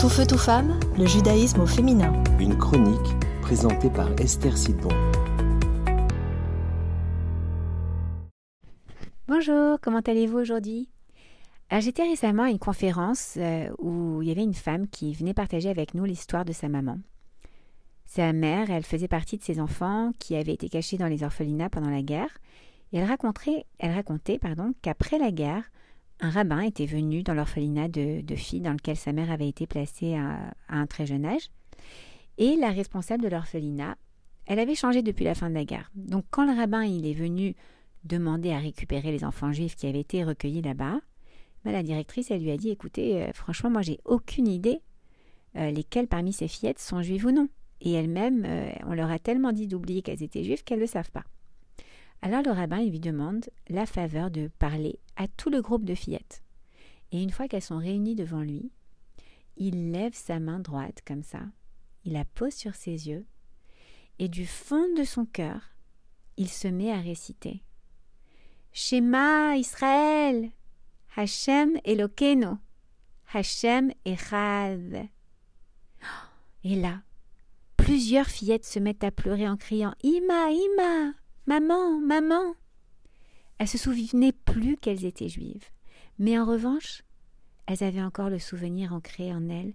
Tout feu, tout femme, le judaïsme au féminin. Une chronique présentée par Esther Sidbon. Bonjour, comment allez-vous aujourd'hui? J'étais récemment à une conférence euh, où il y avait une femme qui venait partager avec nous l'histoire de sa maman. Sa mère, elle faisait partie de ses enfants qui avaient été cachés dans les orphelinats pendant la guerre. Et elle racontait, elle racontait pardon, qu'après la guerre, un rabbin était venu dans l'orphelinat de, filles dans lequel sa mère avait été placée à, un très jeune âge. Et la responsable de l'orphelinat, elle avait changé depuis la fin de la guerre. Donc quand le rabbin il est venu demander à récupérer les enfants juifs qui avaient été recueillis là-bas, ben, la directrice, elle lui a dit, écoutez, euh, franchement, moi j'ai aucune idée euh, lesquelles parmi ces fillettes sont juives ou non. Et elles-mêmes, euh, on leur a tellement dit d'oublier qu'elles étaient juives qu'elles ne le savent pas. Alors le rabbin lui demande la faveur de parler à tout le groupe de fillettes. Et une fois qu'elles sont réunies devant lui, il lève sa main droite comme ça, il la pose sur ses yeux, et du fond de son cœur, il se met à réciter. Shema Israël, Hashem Elokeinu, Hashem Echad. Et là, plusieurs fillettes se mettent à pleurer en criant Ima, Ima, Maman, maman Elles se souvenaient plus qu'elles étaient juives, mais en revanche, elles avaient encore le souvenir ancré en elles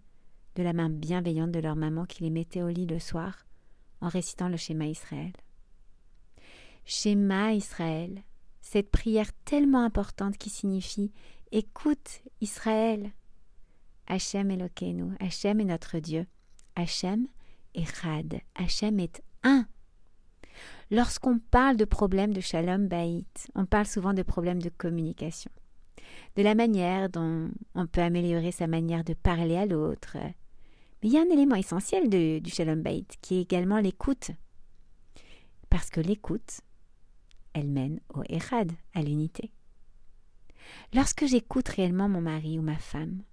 de la main bienveillante de leur maman qui les mettait au lit le soir en récitant le schéma Israël. Schéma Israël, cette prière tellement importante qui signifie Écoute Israël. Hachem Elokeinu, Hachem est notre Dieu. Hachem est Rad, Hachem est un. Lorsqu'on parle de problèmes de shalom baït, on parle souvent de problèmes de communication, de la manière dont on peut améliorer sa manière de parler à l'autre. Mais il y a un élément essentiel du shalom baït qui est également l'écoute. Parce que l'écoute, elle mène au Echad, à l'unité. Lorsque j'écoute réellement mon mari ou ma femme,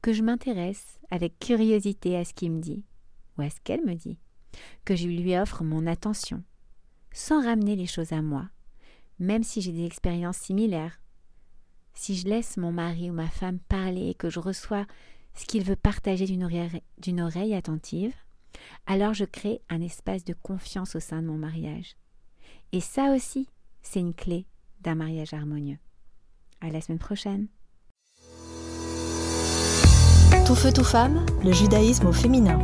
que je m'intéresse avec curiosité à ce qu'il me dit, ou à ce qu'elle me dit, que je lui offre mon attention, sans ramener les choses à moi, même si j'ai des expériences similaires. Si je laisse mon mari ou ma femme parler et que je reçois ce qu'il veut partager d'une oreille, attentive, alors je crée un espace de confiance au sein de mon mariage. Et ça aussi, c'est une clé d'un mariage harmonieux. À la semaine prochaine. Tout feu, tout femme, le judaïsme au féminin.